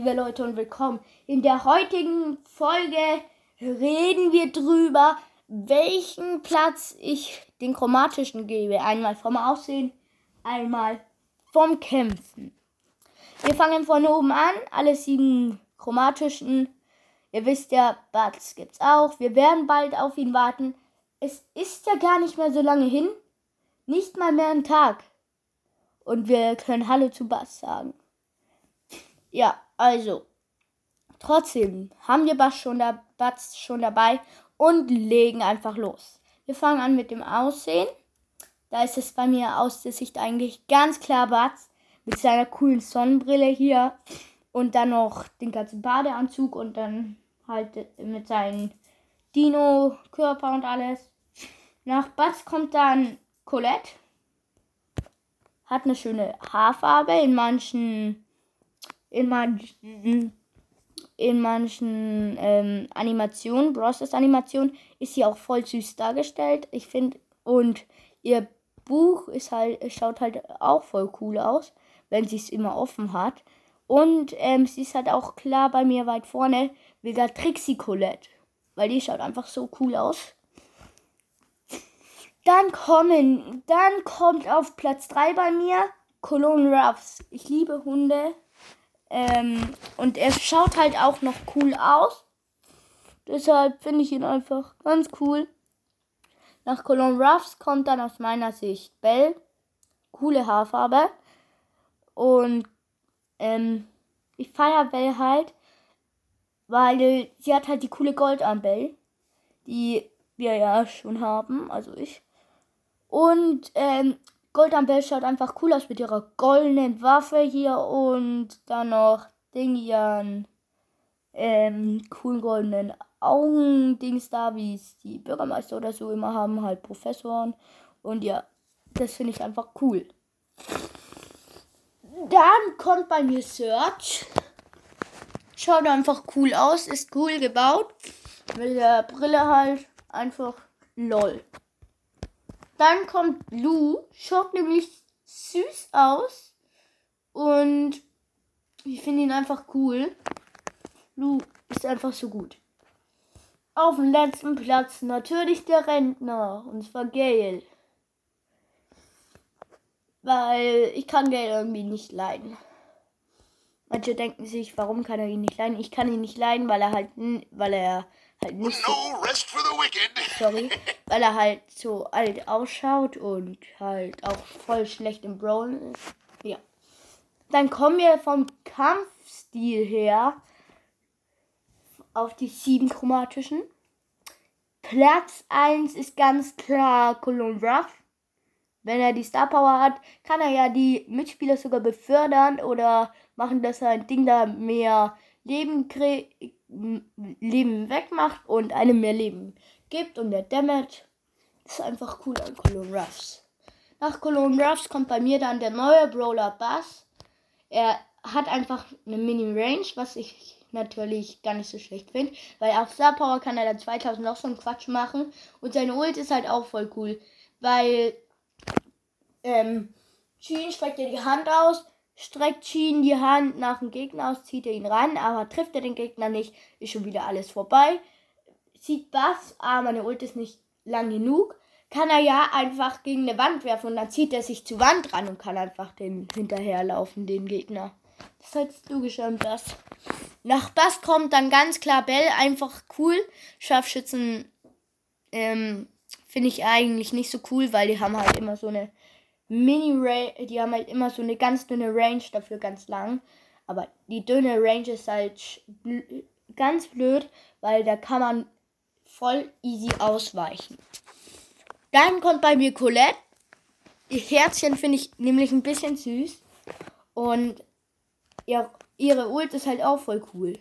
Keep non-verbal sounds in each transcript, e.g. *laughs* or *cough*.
liebe Leute, und willkommen. In der heutigen Folge reden wir drüber, welchen Platz ich den chromatischen gebe. Einmal vom Aussehen, einmal vom Kämpfen. Wir fangen von oben an. Alle sieben chromatischen. Ihr wisst ja, Bats gibt's auch. Wir werden bald auf ihn warten. Es ist ja gar nicht mehr so lange hin. Nicht mal mehr ein Tag. Und wir können Hallo zu Bass sagen. Ja, also. Trotzdem haben wir Bass schon, da, schon dabei und legen einfach los. Wir fangen an mit dem Aussehen. Da ist es bei mir aus der Sicht eigentlich ganz klar Batz mit seiner coolen Sonnenbrille hier und dann noch den ganzen Badeanzug und dann halt mit seinem Dino-Körper und alles. Nach Batz kommt dann Colette. Hat eine schöne Haarfarbe. In manchen, in manchen, in manchen ähm, Animationen, Bros. Animationen, ist sie auch voll süß dargestellt. Ich finde, und ihr Buch ist halt, schaut halt auch voll cool aus, wenn sie es immer offen hat. Und ähm, sie ist halt auch klar bei mir weit vorne, wegen Trixie Colette. Weil die schaut einfach so cool aus. Dann kommen, dann kommt auf Platz 3 bei mir Cologne Ruffs. Ich liebe Hunde. Ähm, und er schaut halt auch noch cool aus. Deshalb finde ich ihn einfach ganz cool. Nach Cologne Ruffs kommt dann aus meiner Sicht Bell. Coole Haarfarbe. Und ähm, ich feiere Bell halt, weil sie hat halt die coole Goldarmbell, die wir ja schon haben, also ich. Und ähm, Goldarmbell schaut einfach cool aus mit ihrer goldenen Waffe hier und dann noch Dingian ähm, coolen goldenen Augendings da, wie es die Bürgermeister oder so immer haben, halt Professoren. Und ja, das finde ich einfach cool. Dann kommt bei mir Search. Schaut einfach cool aus, ist cool gebaut. Mit der Brille halt einfach lol. Dann kommt Lou, schaut nämlich süß aus und ich finde ihn einfach cool. Lou ist einfach so gut. Auf dem letzten Platz natürlich der Rentner, und zwar Gail. Weil ich kann Gail irgendwie nicht leiden. Manche denken sich, warum kann er ihn nicht leiden? Ich kann ihn nicht leiden, weil er halt, weil er halt nicht so, *laughs* sorry, weil er halt so alt ausschaut und halt auch voll schlecht im Brawl ist. Ja. Dann kommen wir vom Kampfstil her auf die sieben chromatischen. Platz 1 ist ganz klar Cologne Ruff. Wenn er die Star Power hat, kann er ja die Mitspieler sogar befördern oder machen, dass er ein Ding da mehr Leben, Leben wegmacht und einem mehr Leben gibt. Und der Damage ist einfach cool an Cologne Ruffs. Nach Cologne Ruffs kommt bei mir dann der neue Brawler Bass. Er hat einfach eine Mini-Range, was ich natürlich gar nicht so schlecht finde. Weil auf Star Power kann er dann 2000 noch so einen Quatsch machen. Und seine Ult ist halt auch voll cool. Weil ähm, Sheen streckt er die Hand aus, streckt Sheen die Hand nach dem Gegner aus, zieht er ihn ran, aber trifft er den Gegner nicht, ist schon wieder alles vorbei. Sieht Bass, ah, meine Ult ist nicht lang genug, kann er ja einfach gegen eine Wand werfen und dann zieht er sich zur Wand ran und kann einfach den hinterherlaufen, den Gegner. Das hättest du geschirmt, das. Nach Bass kommt dann ganz klar Bell, einfach cool. Scharfschützen ähm, finde ich eigentlich nicht so cool, weil die haben halt immer so eine Mini-Range, die haben halt immer so eine ganz dünne Range, dafür ganz lang. Aber die dünne Range ist halt bl ganz blöd, weil da kann man voll easy ausweichen. Dann kommt bei mir Colette. Ihr Herzchen finde ich nämlich ein bisschen süß. Und ihr, ihre Ult ist halt auch voll cool.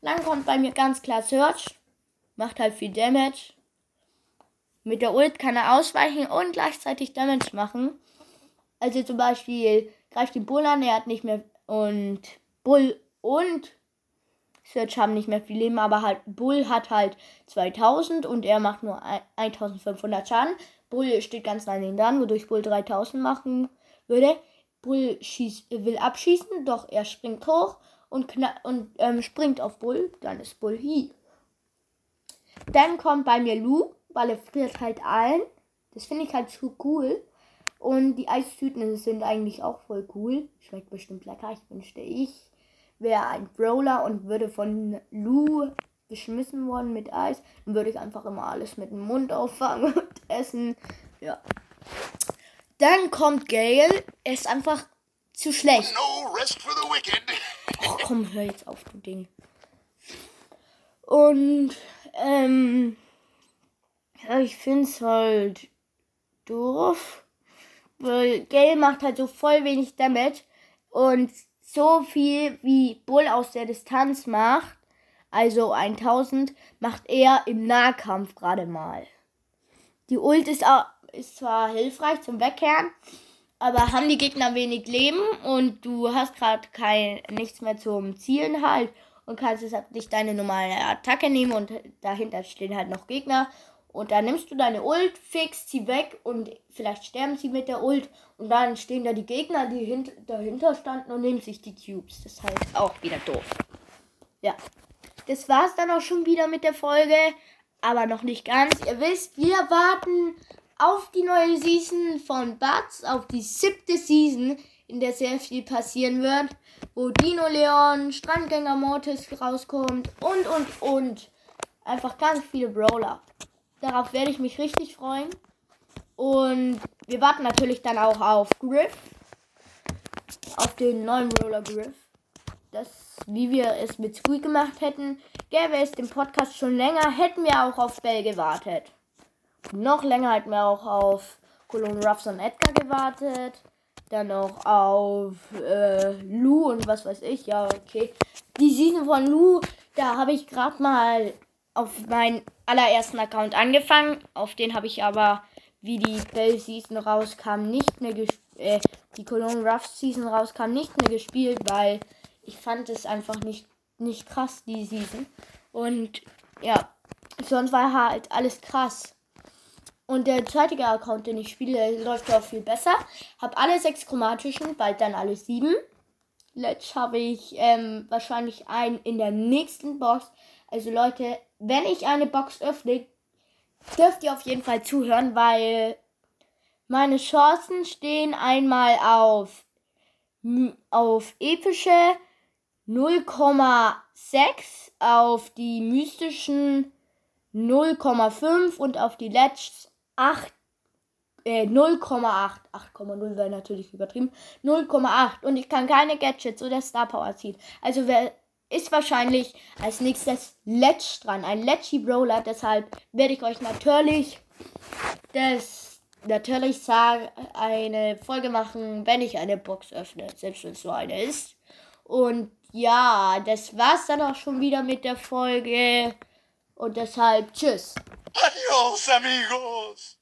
Dann kommt bei mir ganz klar Search. Macht halt viel Damage. Mit der Ult kann er ausweichen und gleichzeitig Damage machen. Also zum Beispiel greift den Bull an, er hat nicht mehr und Bull und Search haben nicht mehr viel Leben, aber halt Bull hat halt 2000 und er macht nur 1500 Schaden. Bull steht ganz nah neben dran, wodurch Bull 3000 machen würde. Bull schießt, will abschießen, doch er springt hoch und, und ähm, springt auf Bull, dann ist Bull Heal. Dann kommt bei mir Lu, weil er friert halt ein. Das finde ich halt so cool. Und die Eistüten sind eigentlich auch voll cool. Schmeckt bestimmt lecker. Ich wünschte, ich wäre ein Brawler und würde von Lu beschmissen worden mit Eis. Dann würde ich einfach immer alles mit dem Mund auffangen *laughs* und essen. Ja. Dann kommt Gale. Er ist einfach zu schlecht. No rest for the wicked. *laughs* Oh, komm, hör jetzt auf, du Ding. Und, ähm, ja, ich find's halt doof. Weil Gale macht halt so voll wenig Damage. Und so viel wie Bull aus der Distanz macht, also 1000, macht er im Nahkampf gerade mal. Die Ult ist, auch, ist zwar hilfreich zum Wegkehren, aber haben die Gegner wenig Leben und du hast gerade nichts mehr zum Zielen halt und kannst jetzt nicht deine normale Attacke nehmen und dahinter stehen halt noch Gegner und dann nimmst du deine Ult, fixst sie weg und vielleicht sterben sie mit der Ult und dann stehen da die Gegner, die hint dahinter standen und nehmen sich die Cubes. Das halt auch wieder doof. Ja. Das war's dann auch schon wieder mit der Folge, aber noch nicht ganz. Ihr wisst, wir warten auf die neue Season von Bats, auf die siebte Season, in der sehr viel passieren wird, wo Dino Leon, Strandgänger Mortis rauskommt und und und. Einfach ganz viele Brawler. Darauf werde ich mich richtig freuen. Und wir warten natürlich dann auch auf Griff. Auf den neuen Roller Griff. Das, wie wir es mit Squeak gemacht hätten, gäbe es den Podcast schon länger, hätten wir auch auf Bell gewartet. Noch länger hätten wir auch auf Cologne Ruffs und Edgar gewartet. Dann noch auf äh, Lou und was weiß ich. Ja, okay. Die Season von Lou, da habe ich gerade mal auf meinen allerersten Account angefangen. Auf den habe ich aber, wie die Bell Season rauskam, nicht mehr gespielt. Äh, die Cologne Ruffs Season rauskam, nicht mehr gespielt, weil ich fand es einfach nicht, nicht krass, die Season. Und ja, sonst war halt alles krass. Und der zweite Account, den ich spiele, läuft auch viel besser. Hab alle sechs chromatischen, bald dann alle sieben. Jetzt habe ich ähm, wahrscheinlich einen in der nächsten Box. Also Leute, wenn ich eine Box öffne, dürft ihr auf jeden Fall zuhören, weil meine Chancen stehen einmal auf, auf epische 0,6, auf die mystischen 0,5 und auf die Let's 8, äh, 0,8. 8,0 wäre natürlich übertrieben. 0,8. Und ich kann keine Gadgets oder Star Power ziehen. Also wer ist wahrscheinlich als nächstes Letch dran. Ein Letchy Brawler. Deshalb werde ich euch natürlich das natürlich sagen, eine Folge machen, wenn ich eine Box öffne. Selbst wenn es so eine ist. Und ja, das war's dann auch schon wieder mit der Folge. Und deshalb tschüss. Adios, amigos.